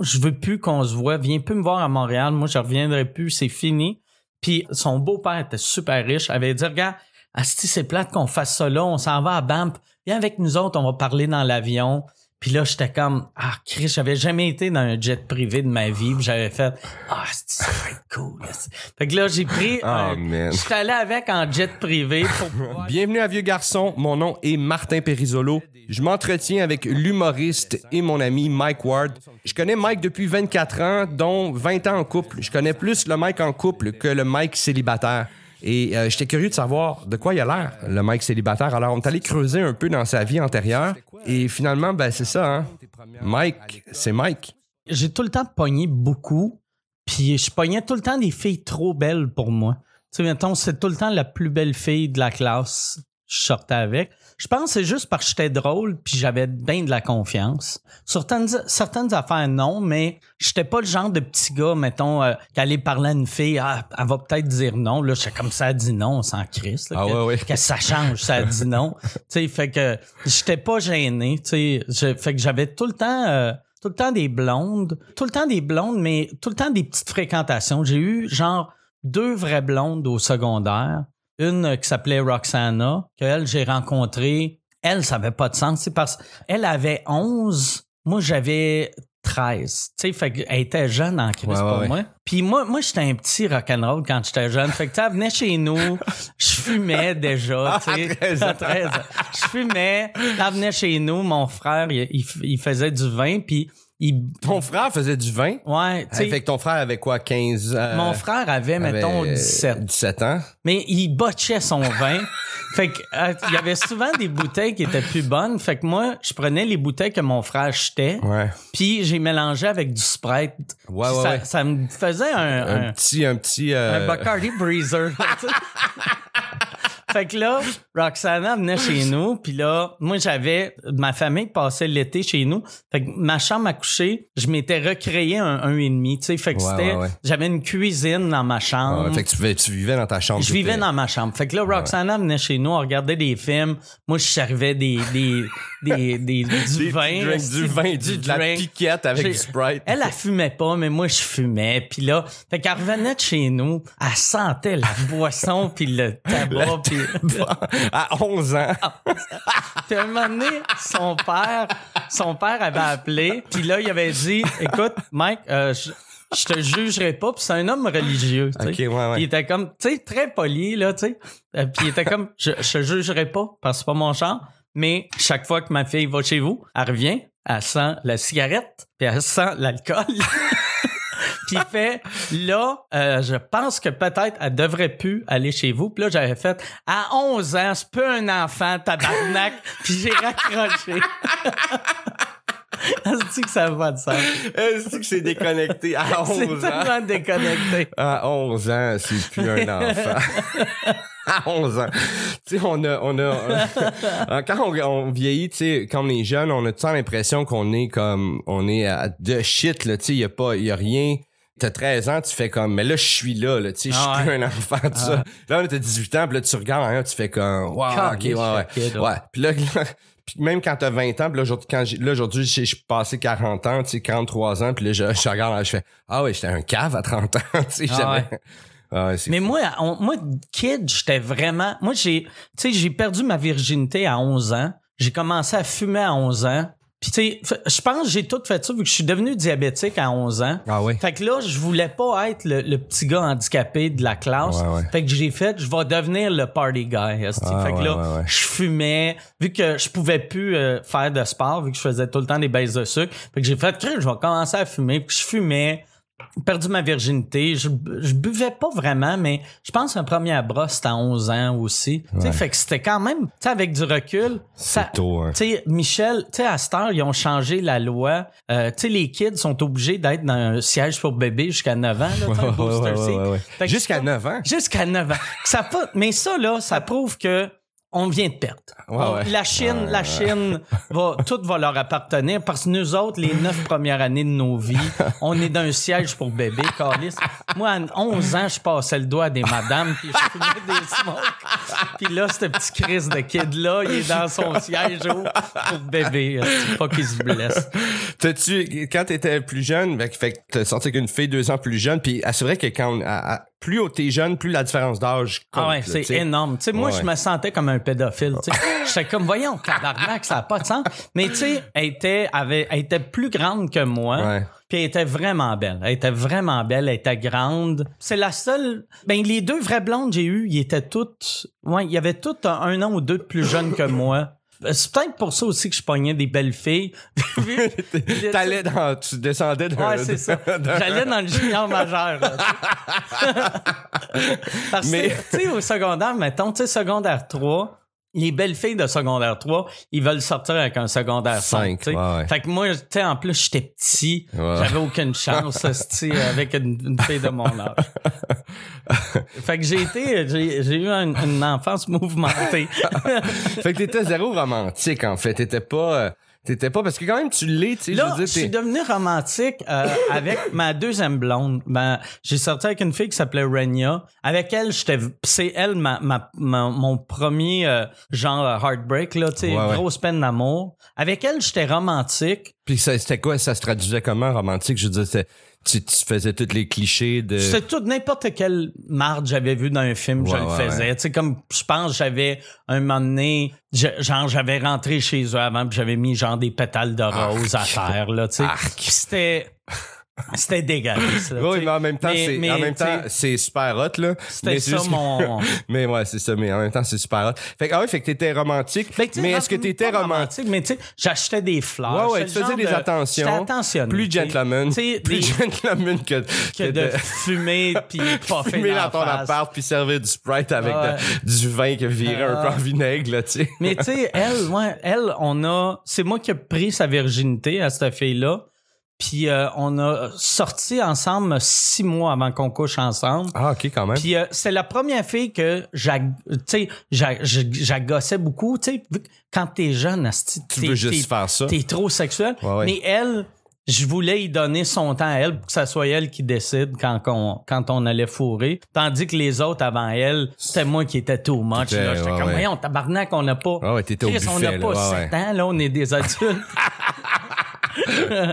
je veux plus qu'on se voit, viens plus me voir à Montréal, moi je reviendrai plus, c'est fini. Puis son beau-père était super riche, avait dit regarde, Asti, c'est plate qu'on fasse ça là, on s'en va à Banff, viens avec nous autres, on va parler dans l'avion. Puis là, j'étais comme, ah, Chris, j'avais jamais été dans un jet privé de ma vie. J'avais fait, ah, c'est cool. Fait que là, j'ai pris, Ah, un- man. j'étais allé avec en jet privé pour pouvoir... Bienvenue à Vieux Garçon, mon nom est Martin Perisolo. Je m'entretiens avec l'humoriste et mon ami Mike Ward. Je connais Mike depuis 24 ans, dont 20 ans en couple. Je connais plus le Mike en couple que le Mike célibataire. Et euh, j'étais curieux de savoir de quoi il a l'air, le Mike célibataire. Alors, on est allé creuser un peu dans sa vie antérieure. Et finalement, ben, c'est ça, hein. Mike, c'est Mike. J'ai tout le temps pogné beaucoup. Puis je pognais tout le temps des filles trop belles pour moi. Tu sais, mettons, c'est tout le temps la plus belle fille de la classe. Je sortais avec. Je pense que c'est juste parce que j'étais drôle puis j'avais bien de la confiance. Certaines, certaines affaires, non, mais j'étais pas le genre de petit gars, mettons, euh, qui allait parler à une fille, ah, elle va peut-être dire non. Là, j'étais comme ça, elle dit non, on s'en crisse. Ah que, ouais, ouais. que ça change, ça dit non. tu sais, fait que j'étais pas gêné. Tu sais, fait que j'avais tout le temps... euh, tout le temps des blondes, tout le temps des blondes, mais tout le temps des petites fréquentations. J'ai eu genre deux vraies blondes au secondaire. Une qui s'appelait Roxana, qu'elle, j'ai rencontrée. Elle, ça avait pas de sens. C'est parce qu'elle avait 11, moi j'avais 13. Tu sais, fait qu'elle était jeune en crise Ouais, pour ouais. moi. Puis moi, moi j'étais un petit rock'n'roll quand j'étais jeune. Fait que elle venait chez nous, je fumais déjà. tu sais. À 13 ans. À 13 ans. Je fumais, elle venait chez nous, mon frère, il, il faisait du vin, puis il... Ton frère faisait du vin? Ouais, tu sais, fait que ton frère avait quoi, 15 euh, mon frère avait, mettons, avait 17. 17 ans. Mais il botchait son vin. fait que euh, il y avait souvent des bouteilles qui étaient plus bonnes. Fait que moi, je prenais les bouteilles que mon frère achetait, Ouais. puis j'ai mélangé avec du Sprite. Ouais, ouais, ça, ouais. ça me faisait un, Un un, petit, un petit. euh, un Bacardi Breezer. fait que là, Roxana venait chez nous, puis là, moi j'avais ma famille passait l'été chez nous. Fait que ma chambre à coucher, je m'étais recréé un un et demi, tu sais. Fait que Ouais, c'était, ouais, ouais. j'avais une cuisine dans ma chambre. ouais, fait que tu, vivais- tu vivais dans ta chambre. Je vivais dans ma chambre. Fait que là, Roxana venait chez nous, on regardait des films. Moi, je servais des, des, des, des- du vin. drinks, du vin, du, de la piquette avec du Sprite. Elle, elle fumait pas, mais moi, je fumais. Puis là, fait qu'elle revenait de chez nous, elle sentait la boisson puis le tabac. puis à 11 ans. puis à un moment donné, son père, son père avait appelé. Puis là, il avait dit, écoute, Mike, euh, je, je te jugerai pas. Puis c'est un homme religieux. tu sais. Ok, ouais, ouais. Puis il était comme, tu sais, très poli, là, tu sais. Euh, puis il était comme, je, je te jugerai pas parce que c'est pas mon champ. Mais chaque fois que ma fille va chez vous, elle revient, elle sent la cigarette, puis elle sent l'alcool. Puis il fait, là, euh, je pense que peut-être elle devrait plus aller chez vous. Puis là, j'avais fait, à 11 ans, c'est pas un enfant, tabarnak. Puis j'ai raccroché. Est-ce que ça va de sens? Est-ce que c'est déconnecté à C'est 11 ans? tellement déconnecté. À 11 ans, c'est plus un enfant. à 11 ans. Tu sais, on a, on a, quand on, on vieillit, tu sais, quand on est jeune, on a tout le temps l'impression qu'on est comme, on est à de shit, là, tu sais, y a pas, y a rien. T'as 13 ans, tu fais comme, mais là, je suis là, là, tu sais, je suis Ah plus ouais. un enfant, tout ça. Là, t'as 18 ans, puis là, tu regardes rien, tu fais comme, wow, ok, Caliste, ouais, ouais. kid, ouais. Puis là, là, puis même quand t'as 20 ans, puis là, aujourd'hui, quand j'ai- là, aujourd'hui, je suis passé 40 ans, tu sais, 43 ans, puis là, je, je regarde, je fais, ah ouais, j'étais un cave à 30 ans, tu sais, Ah j'avais... Ah ouais, c'est Mais fou. moi, on- moi, kid, j'étais vraiment. Moi, j'ai, tu sais, j'ai perdu ma virginité à 11 ans. J'ai commencé à fumer à 11 ans. Puis, tu sais, je pense que j'ai tout fait ça vu que je suis devenu diabétique à 11 ans. Ah ouais. Fait que là, je voulais pas être le, le petit gars handicapé de la classe. Ouais, ouais. Fait que j'ai fait, je vais devenir le party guy. Ah, fait que ouais, là, je fumais. Vu que je pouvais plus euh, faire de sport, vu que je faisais tout le temps des baisses de sucre. Fait que j'ai fait, je vais commencer à fumer. Puis je fumais. Perdu ma virginité. Je, je buvais pas vraiment, mais je pense qu'un premier brosse, c'était à 11 ans aussi. Ouais. Fait que c'était quand même, tu sais, avec du recul. ça- C'est tôt, hein. tu sais, Michel, tu sais, à cette heure, ils ont changé la loi. Euh, tu sais, les kids sont obligés d'être dans un siège pour bébé jusqu'à 9 ans. Un Ouais, ouais, Jusqu'à ça- 9 ans? Jusqu'à 9 ans. Ça mais ça, là, ça prouve que on vient de perdre. Ouais, On- ouais. La Chine, la Chine va, tout va leur appartenir parce que nous autres, les neuf premières années de nos vies, on est dans un siège pour bébé, Carlis. moi, à 11 ans, je passais le doigt à des madames, puis je fumais des smokes. Puis là, ce petit Chris de kid-là, il est dans son siège au, pour bébé. Pas qu'il se blesse. T'as-tu, quand t'étais plus jeune, ben, fait que t'as sorti avec une fille deux ans plus jeune, puis c'est vrai que quand, à- à- plus t'es jeune, plus la différence d'âge compte. Ah ouais, c'est énorme. Tu sais, moi, je me sentais comme un pédophile. tu sais. J'étais comme, voyons, tabarnak, ça n'a pas de sens. Mais tu sais, elle était, avait, elle était plus grande que moi. Puis elle était vraiment belle. Elle était vraiment belle. Elle était grande. C'est la seule. Ben, les deux vraies blondes que j'ai eues, ils étaient toutes. Ouais, il y avait toutes un, un an ou deux de plus jeunes que moi. Euh, C'est peut-être pour ça aussi que je pognais des belles filles. T'allais dans, tu descendais d'un. Ouais, c'est ça. J'allais dans le junior majeur. là. Parce que, Mais- tu sais, au secondaire, mettons, tu sais, secondaire 3, les belles filles de secondaire 3, ils veulent sortir avec un secondaire 5. Cinq, tu sais. ouais, ouais. Fait que moi, tu en plus, j'étais petit. Ouais. J'avais aucune chance, avec une, une fille de mon âge. fait que j'ai été, j'ai, eu un- une enfance mouvementée. fait que t'étais zéro romantique, en fait. T'étais pas, euh, t'étais pas, parce que quand même, tu l'es, tu sais, Là, je veux je suis devenu romantique euh, avec ma deuxième blonde. Ben, j'ai sorti avec une fille qui s'appelait Renia. Avec elle, j'étais, c'est elle ma, ma- ma- mon premier euh, genre euh, heartbreak là, tu sais, Ouais, ouais. grosse peine d'amour. Avec elle, j'étais romantique. Puis c'était quoi? Ça se traduisait comment, romantique? Je veux dire, tu, tu faisais tous les clichés de... C'était tout n'importe quelle marde j'avais vu dans un film, je Ouais, le ouais, faisais. Tu sais, comme je pense j'avais un moment donné, je- genre j'avais rentré chez eux avant, puis j'avais mis genre des pétales de rose à terre là, tu sais. C'était c'était dégueulasse. là, Oui, mais en même temps, c'est, en même temps, c'est super hot, là. C'était ça juste- mon. mais ouais, c'est ça, mais en même temps, c'est super hot. Fait que, ah ouais, fait que t'étais romantique. Tu sais, mais est-ce que pas t'étais romantique? Mais tu sais, j'achetais des fleurs. Ouais, ouais, tu faisais des de- attentions. Plus gentleman. Plus des- gentleman que, que de fumer puis puffer fumer dans ton appart puis servir du Sprite avec Ouais. de- du vin qui a viré un peu Ah. en vinaigre, là, tu sais. Mais tu sais, elle, ouais, elle, on a, c'est moi qui ai pris sa virginité à cette fille-là. Puis euh, on a sorti ensemble six mois avant qu'on couche ensemble. Ah, ok, quand même. Puis euh, c'est la première fille que j'agossais beaucoup. Tu sais, quand t'es jeune, tu t'es- veux juste faire ça. T'es trop sexuel. Ouais, ouais. Mais elle, je voulais y donner son temps à elle pour que ça soit elle qui décide quand, on, quand on allait fourrer. Tandis que les autres avant elle, c'était moi qui étais too much. J'étais ouais, comme, voyons, tabarnak, on n'a pas. Ah ouais, t'étais au Chris, on buffet, n'a pas là. Ouais, 7 ans, là, on est des adultes.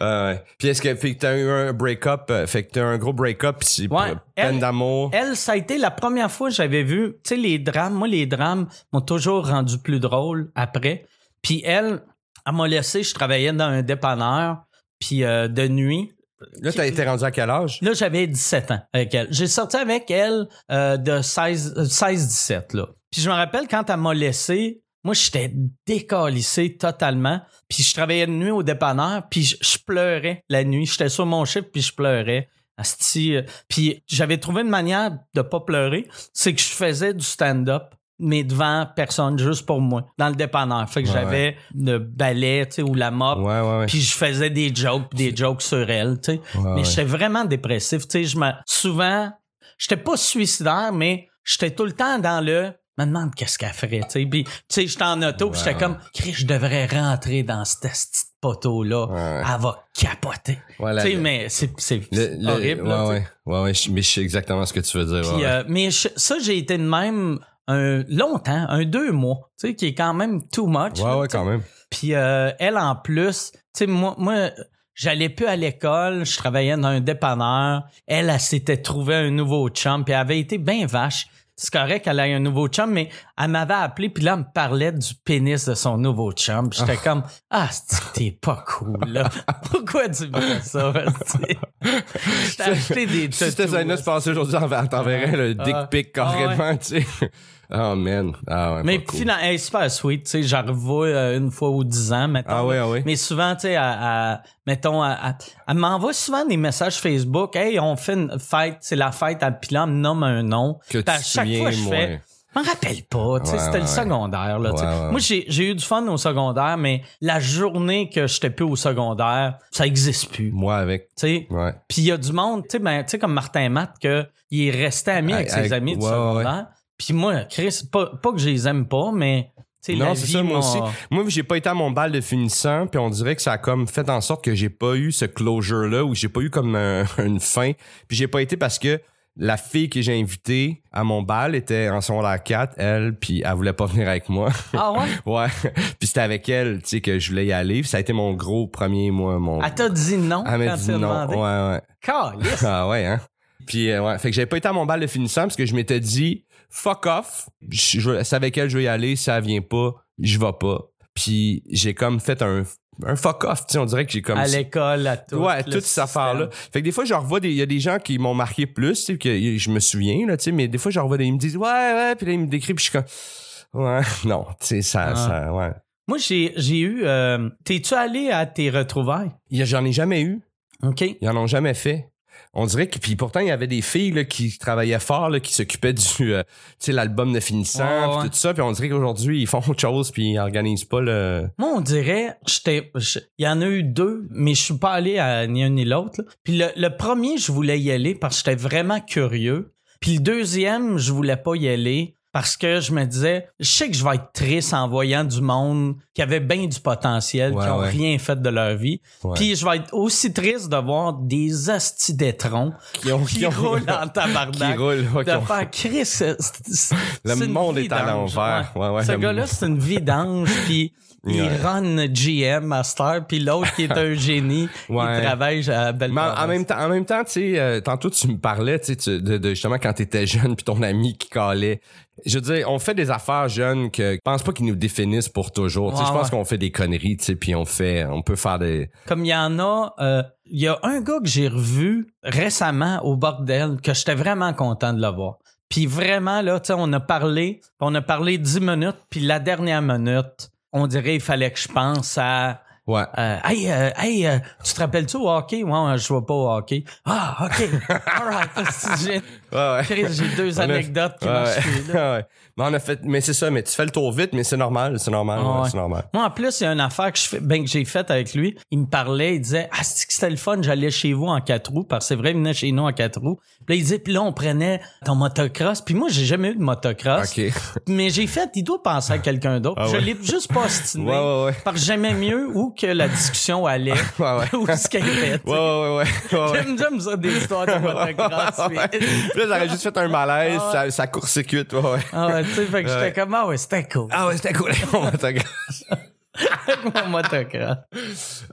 Ah ouais. Puis est-ce que, fait que t'as eu un break-up, euh, fait que t'as eu un gros break-up, pis c'est Ouais. peine d'amour? Elle, ça a été la première fois que j'avais vu, tu sais, les drames. Moi, les drames m'ont toujours rendu plus drôle après. Puis elle, elle m'a laissé, je travaillais dans un dépanneur, puis euh, de nuit. Là, t'as été rendu à quel âge? Là, j'avais 17 ans avec elle. J'ai sorti avec elle euh, de 16 euh, 16-17, là. Puis je me rappelle quand elle m'a laissé, moi, j'étais décalissé totalement. Puis je travaillais de nuit au dépanneur, puis je, je pleurais la nuit. J'étais sur mon chiffre, puis je pleurais. Asti, euh, Puis j'avais trouvé une manière de pas pleurer, c'est que je faisais du stand-up mais devant personne, juste pour moi, dans le dépanneur. Fait que Ouais, j'avais le balai, tu sais, ou la mop, Ouais, ouais, ouais. puis je faisais des jokes, des jokes sur elle, tu sais. Mais j'étais vraiment dépressif, tu sais. Je me, souvent, j'étais pas suicidaire, mais j'étais tout le temps dans le. Me demande qu'est-ce qu'elle ferait, tu sais. Puis, tu sais, j'étais en auto, puis j'étais comme, Chris, je devrais rentrer dans cette petite poteau-là. Ouais. Elle va capoter. Voilà, tu sais, mais c'est, c'est Le- c'est le- horrible, ouais, là, ouais, ouais, mais je sais exactement ce que tu veux dire. Puis, ouais, ouais. euh, mais je- ça, j'ai été de même un longtemps, un deux mois, tu sais, qui est quand même too much. ouais, là, ouais, quand même. Puis euh, elle, en plus, tu sais, moi, moi j'allais plus à l'école, je travaillais dans un dépanneur. Elle, elle s'était trouvé un nouveau chum, puis elle avait été bien vache. C'est correct qu'elle ait un nouveau chum, mais elle m'avait appelé, puis là, elle me parlait du pénis de son nouveau chum. J'étais comme, ah, t'es pas cool, là? Pourquoi tu me fais ça? Je t'ai acheté des Si c'était tatous, ça, se passer aujourd'hui, on t'enverrait le dick Ah. pic carrément, tu sais. Oh, man. Ah, ouais, Mais cool. finalement, elle est super sweet, tu sais, j'en revois euh, une fois ou dix ans, mettons. Ah ouais, ah ouais. Mais souvent, tu sais, mettons, elle, elle- elle m'envoie souvent des messages Facebook. Hey, on fait une fête, c'est la fête, à- elle me nomme un nom. Que à tu te chaque souviens, fois, je moi. fais, je m'en rappelle pas, tu sais, Ouais, c'était ouais, le secondaire, là, tu sais. Ouais, Moi, j'ai, eu du fun au secondaire, mais la journée que j'étais plus au secondaire, ça existe plus, tu Moi avec. sais. Ouais. Puis il y a du monde, tu sais, ben, tu sais, comme Martin Matt, que il est resté ami avec, Avec- ses amis du secondaire. Puis moi, Chris, pas, pas que je les aime pas, mais Non, c'est ça, moi aussi. Moi, j'ai pas été à mon bal de finissant, puis on dirait que ça a comme fait en sorte que j'ai pas eu ce closure-là, où j'ai pas eu comme un- une fin. Puis j'ai pas été parce que la fille que j'ai invitée à mon bal était en secondaire 4, elle, puis elle voulait pas venir avec moi. Ah ouais? ouais. puis c'était avec elle, tu sais, que je voulais y aller. Puis ça a été mon gros premier, moi, mon... Elle t'a dit non Elle m'a dit non. demandé? Ouais, ouais. Calisse. Ah ouais, hein? Puis, euh, ouais. Fait que j'avais pas été à mon bal de finissant parce que je m'étais dit, fuck off. Je, je- c'est avec elle, je vais y aller. Si elle vient pas, je vais pas. Puis, j'ai comme fait un, un fuck off. Tu sais, on dirait que j'ai comme. À l'école, à tout. ouais, toute cette affaire-là. Fait que des fois, je revois des, il y a des gens qui m'ont marqué plus, tu sais, que je me souviens, là, tu sais, mais des fois, je revois des, ils me disent, ouais, ouais, puis là, ils me décrivent, puis je suis comme, ouais, non, tu sais, ça, Ah. ça, ouais. Moi, j'ai, j'ai eu. euh, T'es-tu allé à tes retrouvailles? J'en ai jamais eu. OK. Ils en ont jamais fait. On dirait que puis pourtant il y avait des filles là, qui travaillaient fort là, qui s'occupaient du euh, tu sais l'album de finissant Ouais, tout ça puis on dirait qu'aujourd'hui ils font autre chose puis ils organisent pas le Moi, on dirait, j'étais, il y en a eu deux, mais je suis pas allé à ni un ni l'autre. Puis le, le premier, je voulais y aller parce que j'étais vraiment curieux. Puis le deuxième, je voulais pas y aller parce que je me disais, je sais que je vais être triste en voyant du monde qui avait bien du potentiel, Ouais, qui ont ouais. rien fait de leur vie. Ouais. Puis je vais être aussi triste de voir des d'étrons qui ont qui roulent en qui tabarnak. roulent qui de ont- faire Chris, c'est- c'est- Le monde est à l'envers. Ce gars-là, c'est une vie d'ange, puis il Ouais. run GM Master, puis l'autre qui est un génie, Ouais. il travaille à belle Mais en, en même temps, en même temps, tu sais, euh, tantôt tu me parlais, tu sais, de, de justement quand t'étais jeune puis ton ami qui calait. Je veux dire, on fait des affaires jeunes que je pense pas qu'ils nous définissent pour toujours. Tu sais, Ouais, je pense qu'on fait des conneries, tu sais, puis on fait, on peut faire des. Comme il y en a, euh, il y a un gars que j'ai revu récemment au bordel que j'étais vraiment content de le voir. Puis vraiment, là, tu sais, on a parlé, on a parlé dix minutes, puis la dernière minute, on dirait il fallait que je pense à Ouais. Euh, hey, euh, hey euh, tu te rappelles-tu au hockey? Ouais, je vois pas au hockey. Ah, OK. All right. J'ai Ouais, ouais. Chris, j'ai deux anecdotes qui là. Ouais. Mais on a fait, mais c'est ça, mais tu fais le tour vite, mais c'est normal, c'est normal, Ah ouais, c'est normal. Moi, en plus, il y a une affaire que, je fais, ben, que j'ai faite avec lui. Il me parlait, il disait Ah, c'est que c'était le fun, j'allais chez vous en quatre roues, parce que c'est vrai, il venait chez nous en quatre roues. Puis là, il disait, puis là, on prenait ton motocross. Puis moi, j'ai jamais eu de motocross. Ok. Mais j'ai fait, il doit penser à quelqu'un d'autre. Ah Je ouais. l'ai juste pas ostiné. Ouais, ouais, ouais. Parce que j'aimais mieux où que la discussion allait, Ouais, ouais. où ce qu'elle était. Ouais, ouais, ouais. J'aime, ça, des histoires de motocross. Là, j'aurais juste fait un malaise, Ah ouais. ça, ça court-circuite, ouais, ouais. Ah ouais, tu sais, fait que Ouais. j'étais comme, ah ouais, c'était cool. Ah ouais, c'était cool. mon. Avec mon motocross.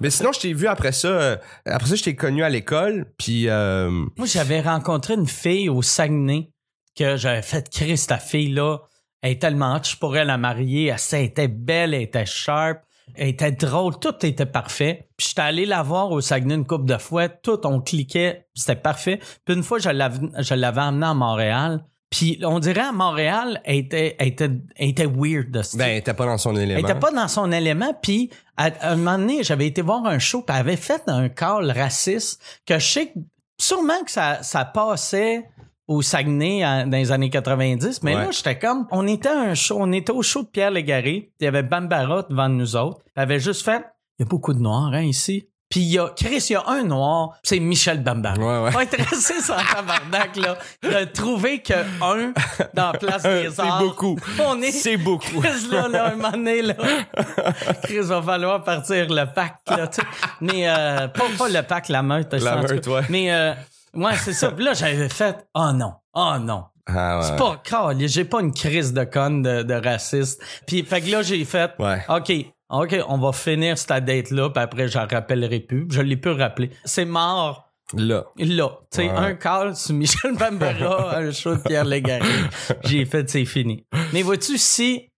Mais sinon, je t'ai vu après ça. euh, Après ça, je t'ai connu à l'école, puis euh, Moi, j'avais rencontré une fille au Saguenay que j'avais fait créer cette fille-là. Elle est tellement hot, je pourrais la marier. Elle, elle était belle, elle était sharp, elle était drôle, tout était parfait. Puis j'étais allé la voir au Saguenay une couple de fois, tout, on cliquait, c'était parfait. Puis une fois, je l'avais, amenée à Montréal. Puis on dirait à Montréal, elle était, elle était, elle était weird de ce ben, elle était pas dans son élément. Elle était pas dans son élément, puis à, à un moment donné, j'avais été voir un show, puis elle avait fait un call raciste que je sais que sûrement que ça, ça passait au Saguenay en- dans les années 90, mais Ouais. là, j'étais comme, on était un show, on était au show de Pierre Légaré, il y avait Bambara devant nous autres, elle avait juste fait, il y a beaucoup de noirs, hein, ici. Puis il y a, Chris, il y a un noir, c'est Michel Bambara. Ouais, ouais. Pas être resté sans tabarnak, là. Il a trouvé que un dans la place des C'est arts. beaucoup. On est, C'est beaucoup. Chris, là, là, un moment donné, là. Chris, va falloir partir le pack, là, tu sais. Mais, euh, pas, pas le pack, la meute. La en meute, ouais. Mais, euh, ouais, c'est ça. Puis là, j'avais fait, oh non, oh non. Ah, ouais. C'est pas, car, j'ai pas une crise de conne de, de raciste. Puis, fait que là, j'ai fait, Ouais. OK, OK, on va finir cette date-là, puis après, j'en rappellerai plus. Je l'ai plus rappelé. C'est mort Là. là. Tu sais, Ouais. un call sur Michel Bambara, un show de Pierre Légaré. J'ai fait, c'est fini. Mais vois-tu, si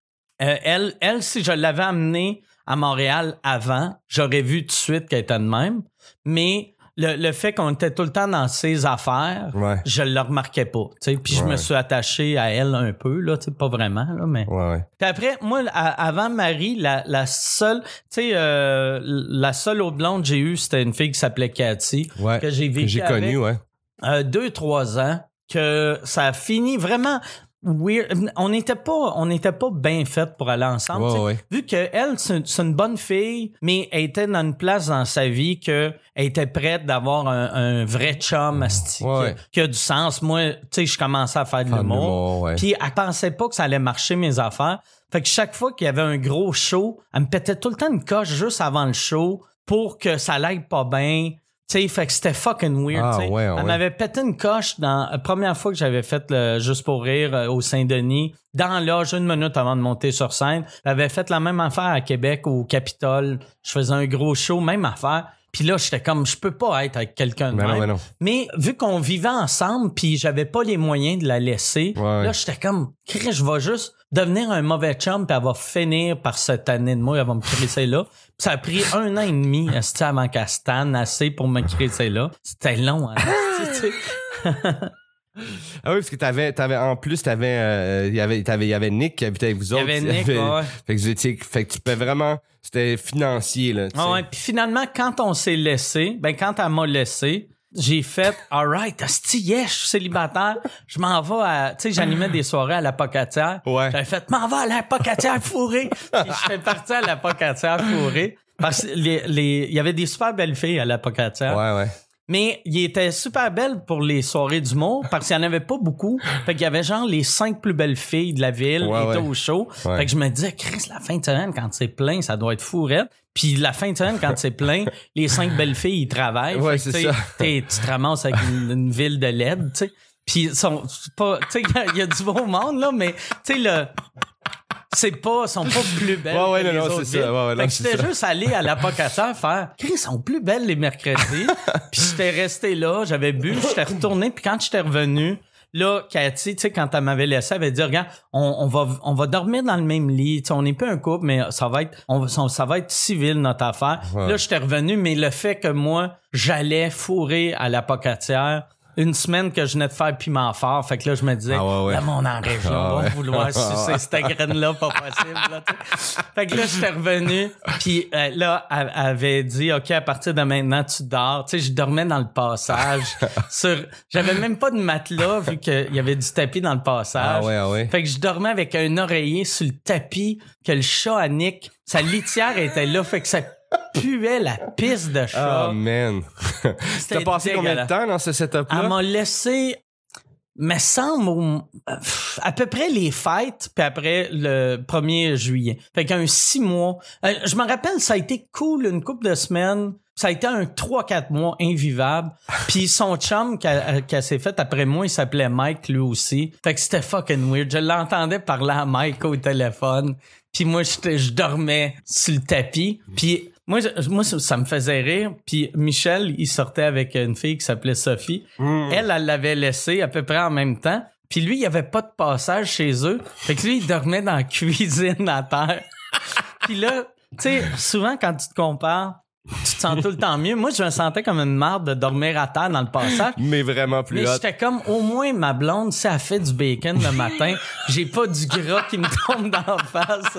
euh, elle, elle, si je l'avais amenée à Montréal avant, j'aurais vu tout de suite qu'elle était de même. Mais le, le fait qu'on était tout le temps dans ses affaires, Ouais. je le remarquais pas. Puis je me suis attaché à elle un peu, là, pas vraiment, là, mais. Ouais. Puis après, moi, à- avant Marie, la, la seule, tu sais, euh, la seule autre blonde que j'ai eue, c'était une fille qui s'appelait Cathy, Ouais. que j'ai vécu Que j'ai avec, connu, ouais. euh, deux, trois ans, que ça a fini vraiment. Weird. On n'était pas, on n'était pas bien fait pour aller ensemble. Ouais, ouais. Vu que elle, c'est une bonne fille, mais elle était dans une place dans sa vie que elle était prête d'avoir un, un vrai chum Ouais, qui, a du sens. Moi, tu sais, je commençais à faire de l'humour. Puis elle pensait pas que ça allait marcher mes affaires. Fait que chaque fois qu'il y avait un gros show, elle me pétait tout le temps une coche juste avant le show pour que ça l'aille pas bien. Tu sais, fait que c'était fucking weird. Ah, ouais, Elle m'avait pété une coche dans la première fois que j'avais fait le Juste pour rire euh, au Saint-Denis. Dans l'âge, une minute avant de monter sur scène. J'avais fait la même affaire à Québec, au Capitole. Je faisais un gros show, même affaire. Puis là, j'étais comme, je peux pas être avec quelqu'un de Ben non, même. ben non. Mais vu qu'on vivait ensemble, puis j'avais pas les moyens de la laisser, Ouais. là, j'étais comme, Chris, je vais juste devenir un mauvais chum, puis elle va finir par cette année de moi, elle va me crisser là. Puis ça a pris un an et demi avant qu'elle stanne assez pour me crisser là. C'était long, hein. Ah oui, parce que t'avais, t'avais, en plus, t'avais, euh, il y avait, t'avais, y avait Nick qui habitait avec vous Il y autres. avait Nick, ouais. Fait que vous étiez, fait que tu peux vraiment, c'était financier, là. Ah ouais, puis finalement, quand on s'est laissé, ben quand elle m'a laissé, j'ai fait alright, asti, yes, je suis célibataire, je m'en vais à, tu sais, j'animais des soirées à la Pocatière. Ouais. J'avais fait, m'en vais à la Pocatière fourrée. puis je fais partie à la Pocatière fourrée. Parce que les, les, il y avait des super belles filles à la Pocatière. Ouais, ouais. Mais il était super belle pour les soirées d'humour parce qu'il n'y en avait pas beaucoup. Fait qu'il y avait genre les cinq plus belles filles de la ville Ouais, étaient ouais. au show. Ouais. Fait que je me disais, Chris, la fin de semaine, quand c'est plein, ça doit être fou, raide. Puis la fin de semaine, quand c'est plein, les cinq belles filles, ils travaillent. Ouais, c'est ça. t'es- Tu te ramasses avec une, une ville de LED, tu sais. Puis ils sont pas, tu sais, il y y, a du beau monde, là, mais tu sais, le, c'est pas, sont pas plus belles Ouais, ouais, que non, les non, autres c'est ça. Ouais, Fait que c'est j'étais ça. juste allé à l'apocataire faire Chris, sont plus belles les mercredis. puis j'étais resté là, j'avais bu, j'étais retourné, puis quand j'étais revenu, là, Cathy, tu sais, quand elle m'avait laissé, elle avait dit Regarde, on, on va, on va dormir dans le même lit. Tu sais, on n'est pas un couple, mais ça va être, on, va- ça va être civil notre affaire. Ouais. Là, j'étais revenu, mais le fait que moi, j'allais fourrer à l'apocatière une semaine que je venais de faire piment fort, fait que là, je me disais, Ah ouais, ouais. le monde en région Ah va ouais. vouloir sucer cette graine-là, pas possible. Là, fait que là, j'étais revenu, puis euh, là, elle elle avait dit, OK, à partir de maintenant, tu dors. Tu sais, je dormais dans le passage. sur, j'avais même pas de matelas, vu qu'il y avait du tapis dans le passage. Ah ouais, ah ouais. Fait que je dormais avec un oreiller sur le tapis, que le chat à Nick, sa litière était là, fait que ça puait la pisse de chat. Oh man. T'as passé combien de temps dans ce setup-là? Elle m'a laissé, me semble, euh, à peu près les fêtes, puis après le 1er juillet. Fait qu'un six mois. Euh, je me rappelle, ça a été cool une couple de semaines. Ça a été un 3-4 mois invivable. Puis son chum qu'elle qu'elle s'est fait après moi, il s'appelait Mike lui aussi. Fait que c'était fucking weird. Je l'entendais parler à Mike au téléphone. Puis moi, j'étais- je dormais sur le tapis. Puis moi, je- moi ça, ça me faisait rire. Puis Michel, il sortait avec une fille qui s'appelait Sophie. Elle, elle l'avait laissé à peu près en même temps. Puis lui, il n'y avait pas de passage chez eux. Fait que lui, il dormait dans la cuisine à terre. Puis là, tu sais, souvent quand tu te compares, tu te sens tout le temps mieux. Moi, je me sentais comme une marde de dormir à terre dans le passage. Mais vraiment plus Mais j'étais comme, au moins, ma blonde, si elle fait du bacon le matin, j'ai pas du gras qui me tombe dans la face.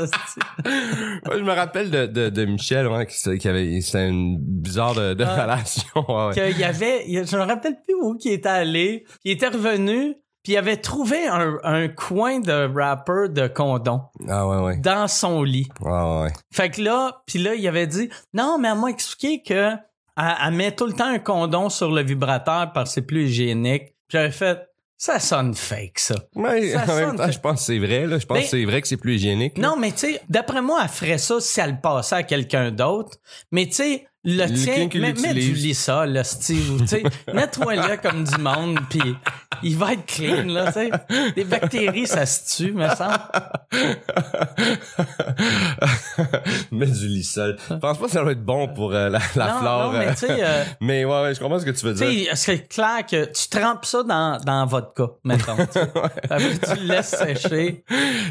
Moi, je me rappelle de, de, de Michel, ouais, qui, qui avait, c'était une bizarre de, de Ah. relation. Ouais, ouais. qu'il y avait, je me rappelle plus où qui était allé, il était revenu, puis il avait trouvé un, un coin de wrapper de condom Ah ouais, ouais. dans son lit. Ouais, ouais. Fait que là, puis là, il avait dit, non, mais elle m'a expliqué que elle, elle met tout le temps un condom sur le vibrateur parce que c'est plus hygiénique. J'avais fait, ça sonne fake, ça. Ça en même temps, je pense que c'est vrai, là. Je pense Mais- que c'est vrai que c'est plus hygiénique. là. Non, mais tu sais, d'après moi, elle ferait ça si elle le passait à quelqu'un d'autre. Mais tu sais, le tien, mets, mets du lissol, là, Steve. Tu sais, mets-toi là comme du monde, puis il va être clean, là, tu sais. Les bactéries, ça se tue, me semble. Mets du lissol. Je pense pas que ça doit être bon pour euh, la, la non, flore. non, mais euh. tu sais, euh, mais ouais, ouais, je comprends ce que tu veux dire. tu sais, clair que tu trempes ça dans, dans vodka, mettons. tu sais. Après, tu le laisses sécher.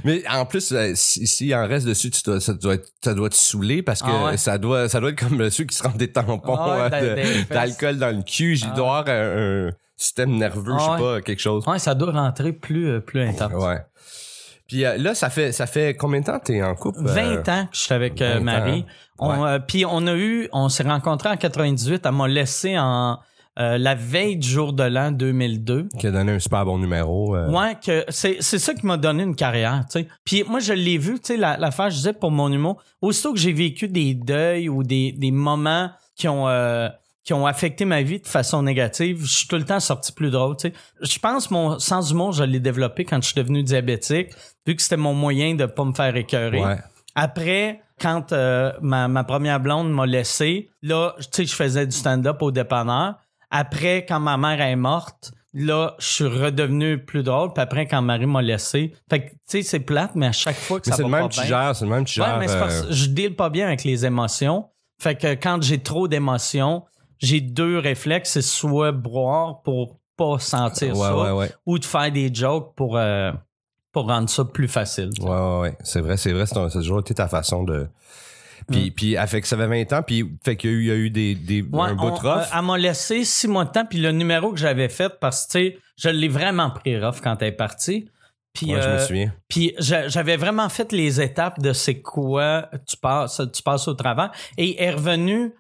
Mais en plus, euh, si, si en reste dessus, tu dois, ça doit être, ça doit te saouler parce que Ah ouais. ça doit, ça doit être comme ceux qui se rendent des tampons Ah euh, les fesses. d'alcool dans le cul. Il Ah avoir un, un système nerveux, je sais Ah pas, quelque chose. Ouais, ça doit rentrer plus, euh, plus intense. Ouais. Puis euh, là, ça fait, ça fait combien de temps que t'es en couple? 20 Euh, ans que je suis avec euh, 20 ans. Marie. On, euh, Puis on a eu, on s'est rencontrés en 98. Elle m'a laissé en euh, la veille du jour de l'an 2002. Qui a donné un super bon numéro. euh, Ouais, que c'est, c'est ça qui m'a donné une carrière, tu sais. Puis moi, je l'ai vu, tu sais, la, l'affaire, je disais pour mon humour, aussitôt que j'ai vécu des deuils ou des, des moments qui ont, euh, qui ont affecté ma vie de façon négative, je suis tout le temps sorti plus drôle, tu sais. Je pense mon sens d'humour, je l'ai développé quand je suis devenu diabétique, vu que c'était mon moyen de pas me faire écœurer. Ouais. Après, quand euh, ma, ma première blonde m'a laissé, là, tu sais, je faisais du stand-up au dépanneur. Après, quand ma mère est morte, là, je suis redevenu plus drôle. Puis après, quand Marie m'a laissé. Fait que, tu sais, c'est plate, mais à chaque fois que Mais ça c'est va le même pas bien- gères, c'est le même tu Ouais, gères. mais c'est parce euh, que je deal pas bien avec les émotions. Fait que quand j'ai trop d'émotions, j'ai deux réflexes. C'est soit boire pour pas sentir ouais, ça, ouais, ou de faire des jokes pour, euh, pour rendre ça plus facile. sais. Ouais, ouais, ouais. C'est vrai, c'est vrai. C'est un- a toujours été ta façon de. Puis, puis elle fait que ça fait 20 ans, puis fait qu'il y a eu, il y a eu des, des, Ouais, un bout de rough. euh, elle m'a laissé six mois de temps, puis le numéro que j'avais fait, parce que, je l'ai vraiment pris rough quand elle est partie. Puis, Ouais, je me euh, souviens. puis j'a- j'avais vraiment fait les étapes de c'est quoi tu passes, tu passes au travers. Et elle est revenue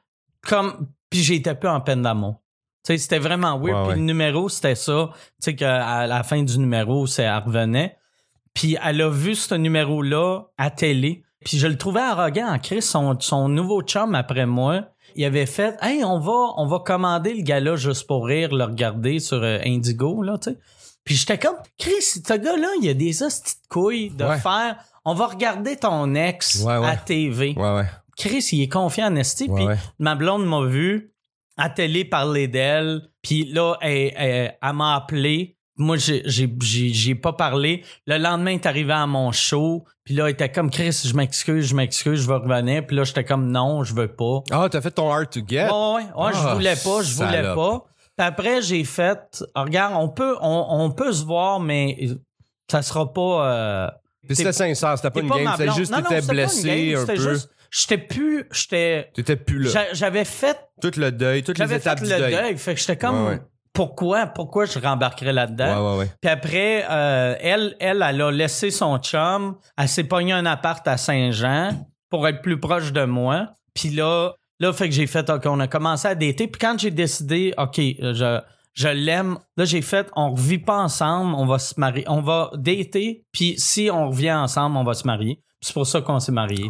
comme. Puis j'étais peu en peine d'amour. C'était vraiment weird. Ouais, puis le numéro, c'était ça. Tu sais, qu'à la fin du numéro, c'est, elle revenait. Puis elle a vu ce numéro-là à télé. Puis je le trouvais arrogant en Chris. Son, son nouveau chum après moi, il avait fait Hey, on va, on va commander le gars-là juste pour rire, le regarder sur euh, Indigo, là, tu sais. Puis j'étais comme Chris, ce gars-là, il a des hosties de couilles de Ouais. faire On va regarder ton ex Ouais, ouais. à TV. Chris, il est confiant en esti. Puis ma blonde m'a vu à télé parler d'elle. Puis là, elle, elle- elle m'a appelé. Moi, j'ai, j'ai, j'ai, j'ai pas parlé. Le lendemain, il est arrivé à mon show. Puis là, il était comme Chris, je m'excuse, je m'excuse, je vais revenir. Puis là, j'étais comme non, je veux pas. Ah, t'as fait ton hard to get? Ouais, ouais, ouais, Ouais, je Ah, voulais pas, je voulais salope. pas. Puis après, j'ai fait, regarde, on peut, on, on peut se voir, mais ça sera pas. euh, Puis c'était sincère, c'était pas une game, c'était juste t'étais blessé un peu. juste- J'étais plus, j'étais, T'étais plus là. j'a- j'avais fait Tout le deuil, toutes les étapes fait du le deuil. deuil. Fait que j'étais comme, Ouais, ouais. Pourquoi, pourquoi je rembarquerais là-dedans? Ouais, ouais, ouais. Puis après, euh, elle, elle, elle a laissé son chum. Elle s'est pogné un appart à Saint-Jean pour être plus proche de moi. Puis là, là, fait que j'ai fait, OK, on a commencé à dater. Puis quand j'ai décidé, OK, je, je l'aime, là, j'ai fait, on revit pas ensemble, on va se marier, on va dater. Puis si on revient ensemble, on va se marier. Puis c'est pour ça qu'on s'est mariés.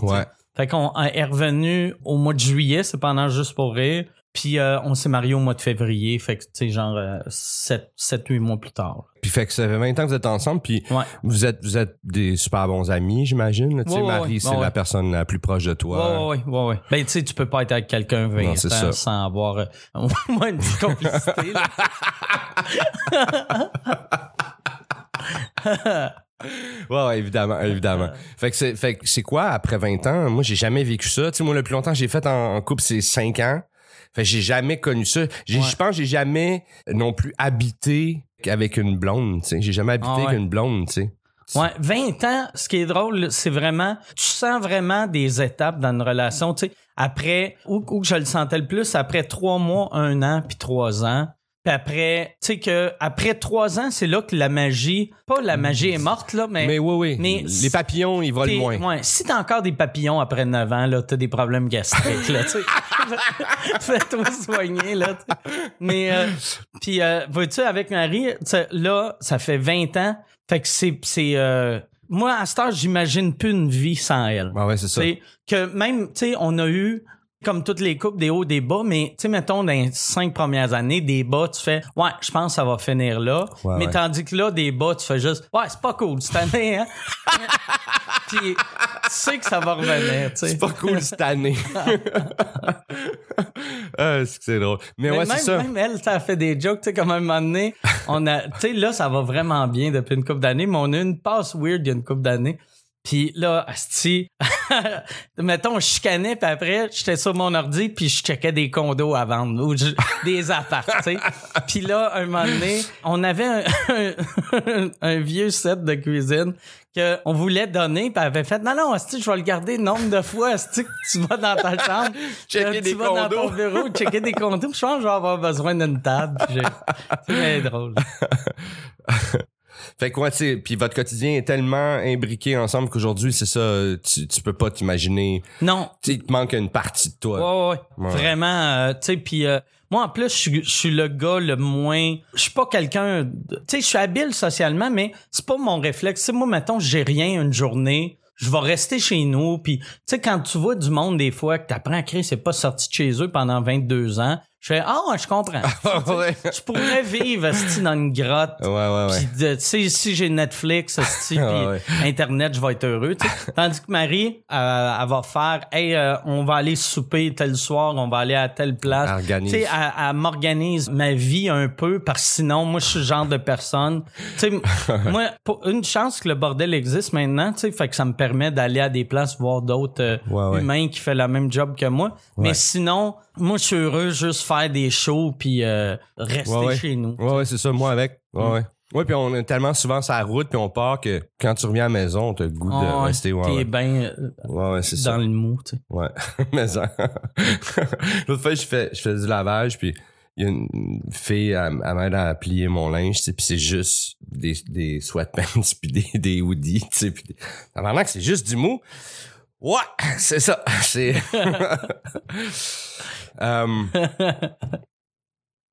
Fait qu'on est revenu au mois de juillet, c'est pendant Juste pour rire. Puis euh, on s'est marié au mois de février. Fait que, tu sais, genre 7-8 mois plus tard. Puis fait que ça fait 20 ans que vous êtes ensemble, puis Ouais. vous êtes, vous êtes des super bons amis, j'imagine. Tu sais, Ouais, Marie, ouais. c'est la personne la plus proche de toi. Ouais, ouais, ouais, ouais. Ben, tu sais, tu peux pas être avec quelqu'un 20 Non, c'est ans ça. sans avoir euh, au moins une petite complicité. Ouais, ouais, évidemment, évidemment. Fait que c'est, fait que c'est quoi après 20 ans? Moi, j'ai jamais vécu ça. Tu sais, moi, le plus longtemps que j'ai fait en, en couple, c'est 5 ans. Fait j'ai jamais connu ça. Ouais. Je pense que j'ai jamais non plus habité avec une blonde, tu sais. J'ai jamais habité Ah ouais. avec une blonde, tu sais. Ouais, 20 ans, ce qui est drôle, c'est vraiment, tu sens vraiment des étapes dans une relation. Tu sais, après, où, où je le sentais le plus, après trois mois, un an, puis trois ans. Puis après, tu sais que après trois ans, c'est là que la magie, pas la magie est morte, là, mais, Mais oui, oui. mais les papillons, ils volent moins. ouais, si t'as encore des papillons après 9 ans, là, t'as des problèmes gastriques, là, tu sais. Fais-toi soigner, là, tu sais. Mais, euh, puis, euh, vois-tu, avec Marie, là, ça fait 20 ans. Fait que c'est, c'est, euh, moi, à cette heure, j'imagine plus une vie sans elle. Ah ouais, c'est ça. C'est que même, tu sais, on a eu, comme toutes les coupes, des hauts, des bas, mais, tu sais, mettons, dans les cinq premières années, des bas, tu fais, ouais, je pense que ça va finir là. Ouais, mais ouais. tandis que là, des bas, tu fais juste, ouais, c'est pas cool cette année, hein. Puis, tu sais que ça va revenir, tu sais. C'est pas cool cette année. ah, c'est que c'est drôle. Mais, Mais ouais, même, c'est ça. même elle, ça fait des jokes, tu sais, comme à un moment donné, on a, tu sais, là, ça va vraiment bien depuis une couple d'années, mais on a eu une passe weird il y a une couple d'années. Puis là, asti, mettons, je chicanais, puis après, j'étais sur mon ordi, puis je checkais des condos à vendre, ou je- des apparts, tu sais. Puis là, un moment donné, on avait un, un- un vieux set de cuisine que on voulait donner, puis avait fait, non, non, asti, je vais le garder nombre de fois, asti, que tu vas dans ta chambre, Checker que des tu vas dans ton condos. bureau, checker des condos, je pense que je vais avoir besoin d'une table. C'est drôle. Fait que, ouais, tu sais, puis votre quotidien est tellement imbriqué ensemble qu'aujourd'hui, c'est ça, tu, tu peux pas t'imaginer. Non, Tu il te manque une partie de toi. Ouais, ouais, Ouais. Vraiment, euh, tu sais, puis euh, moi, en plus, je suis- le gars le moins... Je suis pas quelqu'un... Tu sais, je suis habile socialement, mais c'est pas mon réflexe. Tu sais, moi, mettons, j'ai rien une journée, je vais rester chez nous, puis tu sais, quand tu vois du monde, des fois, que t'apprends à créer, c'est pas sorti de chez eux pendant 22 ans, je fais « Ah, ouais, je comprends. ouais. Je pourrais vivre, esti, dans une grotte. Ouais, ouais, ouais. Puis tu sais, si j'ai Netflix, Ah puis ouais. Internet, je vais être heureux. tu sais. Tandis que Marie, euh, elle va faire, hey, euh, on va aller souper tel soir, on va aller à telle place. Tu sais, elle, elle m'organise ma vie un peu, parce que sinon, moi, je suis le genre de personne. Tu sais, moi, pour une chance que le bordel existe maintenant, tu sais, fait que ça me permet d'aller à des places voir d'autres euh, Ouais, ouais. humains qui font le même job que moi. Mais sinon, moi, je suis heureux juste faire des shows puis euh, rester Ouais, ouais. chez nous. Ouais, ouais, c'est ça, moi avec. Ouais, Mm. ouais. Ouais, puis on est tellement souvent sur la route, puis on part que quand tu reviens à la maison, t'as le goût de Ah rester. Ouais, T'es ouais. bien euh, Ouais, dans ça. le mou, tu sais. Ouais, mais ça. L'autre fois, je fais, je fais du lavage, puis il y a une fille, elle, elle m'aide à plier mon linge, tu sais, puis c'est juste des, des sweatpants, puis des, des hoodies, tu sais, puis des... C'est juste du mou. Ouais, c'est ça. C'est... Euh,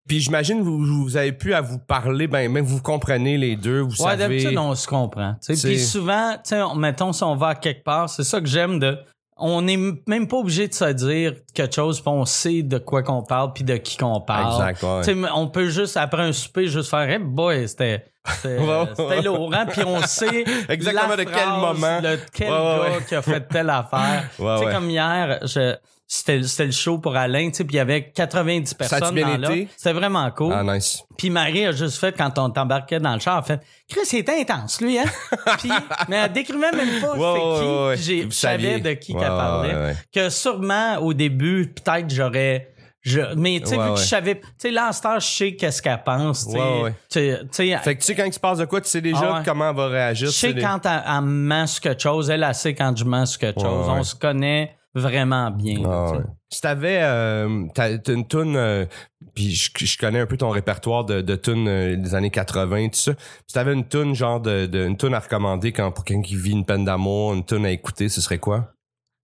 Puis j'imagine vous vous avez pu à vous parler, ben même vous comprenez les deux, vous Ouais, savez. d'habitude, on se comprend. Puis souvent, tu sais, on- mettons, si on va à quelque part, c'est ça que j'aime de. On n'est même pas obligé de se dire quelque chose, puis on sait de quoi qu'on parle, puis de qui qu'on parle. Exact, ouais. On peut juste, après un souper, juste faire Hey boy, c'était. C'était lourd, hein? Puis on sait Exactement la de quel moment. de quel Ouais, gars ouais. qui a fait telle affaire. Tu sais, comme hier, je, c'était, c'était le show pour Alain, tu sais, puis il y avait 90 Ça a-tu personnes dans là. C'était vraiment cool. Ah nice. Puis Marie a juste fait, quand on t'embarquait dans le char, elle fait « Chris, il était intense, lui, hein? » Puis, mais elle décrivait même pas c'est qui. ouais, je savais de qui Ouais, qu'elle parlait. ouais. Que sûrement, au début, peut-être j'aurais... Je, mais tu sais, Ouais, vu que je savais... Tu sais, là, en ce temps, je sais qu'est-ce qu'elle pense. Tu sais, Ouais, ouais. Tu sais- tu sais, Fait que tu sais quand il se passe de quoi, tu sais déjà Ah comment elle va réagir. je sais quand elle, elle me ment quelque chose, elle, elle sait quand je mens quelque chose. On se connaît vraiment bien. Ah, ouais. Si t'avais euh, t'as une tune euh, puis je, je connais un peu ton répertoire de, de tunes euh, des années 80 tout ça. Si t'avais une tune genre de, de une tune à recommander quand pour quelqu'un qui vit une peine d'amour, une tune à écouter, ce serait quoi?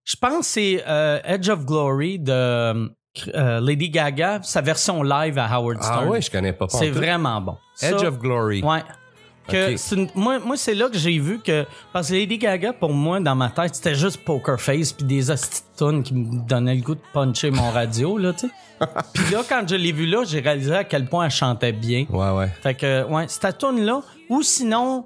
Je pense que c'est euh, Edge of Glory de euh, Lady Gaga, sa version live à Howard Stern. Ah ouais, je connais pas. pas c'est vraiment bon. Edge Ça, of Glory. Ouais. Que une- moi, moi c'est là que j'ai vu que. Parce que Lady Gaga, pour moi, dans ma tête, c'était juste Poker Face puis des hosties de tunes qui me donnaient le goût de puncher mon radio, là, tu sais. Puis là, quand je l'ai vu là, j'ai réalisé à quel point elle chantait bien. Ouais ouais. Fait que, ouais, cette tune-là, ou sinon,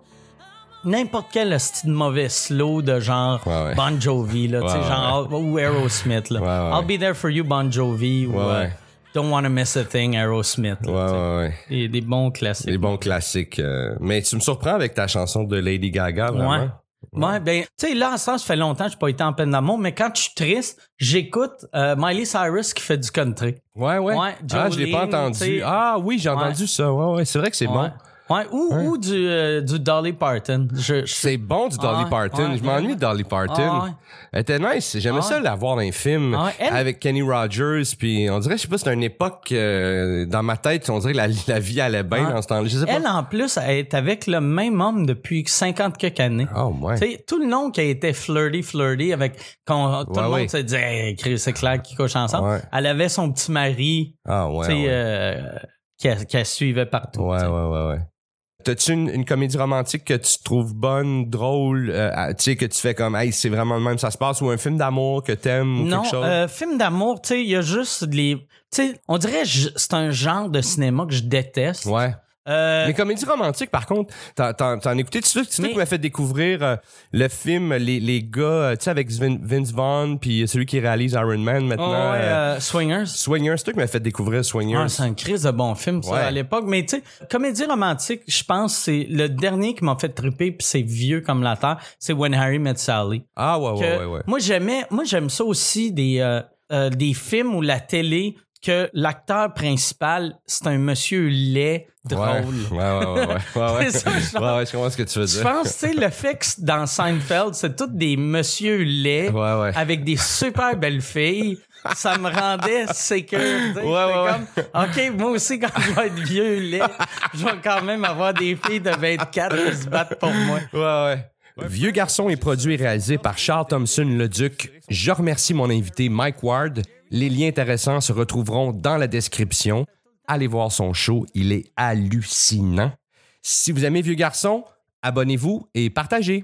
n'importe quel hostie de mauvais slow de genre Ouais, ouais. Bon Jovi, là, tu sais, Ouais, genre, ou Aerosmith, là. Ouais, ouais. I'll be there for you, Bon Jovi, ou Ouais, euh, ouais. Don't Wanna Miss a Thing, Aerosmith. là, Ouais sais. ouais ouais. Des, des bons classiques. Des bons classiques. euh, mais tu me surprends avec ta chanson de Lady Gaga, vraiment. Ouais. Ouais, ben, tu sais, là, temps, ça fait longtemps que je n'ai pas été en peine d'amour, mais quand je suis triste, j'écoute euh, Miley Cyrus qui fait du country. Ouais, ouais. Ouais, ah, je l'ai pas entendu. Ah oui, j'ai entendu ça. Ouais, ouais. C'est vrai que c'est bon. Ouais. Ou, ou du, euh, du Dolly Parton. Je, C'est bon du Dolly Parton. ouais, je m'ennuie de Dolly Parton. Ah. Elle était nice. J'aimais Ah, ça la voir dans les films Ah. Elle- avec Kenny Rogers. Puis on dirait, je sais pas, c'était une époque euh, dans ma tête, on dirait que la, la vie allait bien dans ce temps-là. Elle, en plus, elle est avec le même homme depuis 50 quelques années. Oh, ouais. Tout le long qui a été flirty, flirty avec quand tout Ouais, le monde se disait hey, Chris, c'est clair qu'ils couchent ensemble. Elle avait son petit mari, Ah, ouais. euh, qu'elle qu'elle suivait partout. Ouais, ouais, ouais, ouais. T'as-tu une, une comédie romantique que tu trouves bonne, drôle, euh, tu sais, que tu fais comme, hey, c'est vraiment le même, ça se passe, ou un film d'amour que t'aimes, ou Non, quelque chose? euh, film d'amour, tu sais, il y a juste les. Tu sais, on dirait que c'est un genre de cinéma que je déteste. Ouais. Euh, Mais comédie romantique, par contre, t'en, écouté, tu sais, c'est toi Mais- qui m'as fait découvrir euh, le film Les, les gars, euh, tu sais, avec Vin- Vince Vaughn, puis celui qui réalise Iron Man oh, maintenant. ouais, euh, euh, Swingers. Swingers, c'est toi qui m'as fait découvrir Swingers. Ah, c'est un crise de bon film, ça, Ouais. à l'époque. Mais tu sais, comédie romantique, je pense c'est le dernier qui m'a fait triper, puis c'est vieux comme la terre, c'est When Harry Met Sally. ah, ouais, Que ouais, ouais, ouais. Moi, j'aimais, moi, j'aime ça aussi des, des films ou la télé que l'acteur principal, c'est un monsieur laid, drôle. Ouais, ouais, ouais, ouais, ouais, ça, je ouais, ouais, je comprends ce que tu veux Je dire. pense, tu sais, le que dans Seinfeld, c'est tous des monsieur laids avec des super belles filles. ça me rendait sécure. ouais, comme, OK, moi aussi, quand je vais être vieux, laid, je vais quand même avoir des filles de 24 qui se battent pour moi. Ouais, ouais. Vieux garçon est produit et réalisé par Charles Thompson Leduc. Je remercie mon invité Mike Ward. Les liens intéressants se retrouveront dans la description. Allez voir son show, il est hallucinant. Si vous aimez Vieux garçon, abonnez-vous et partagez.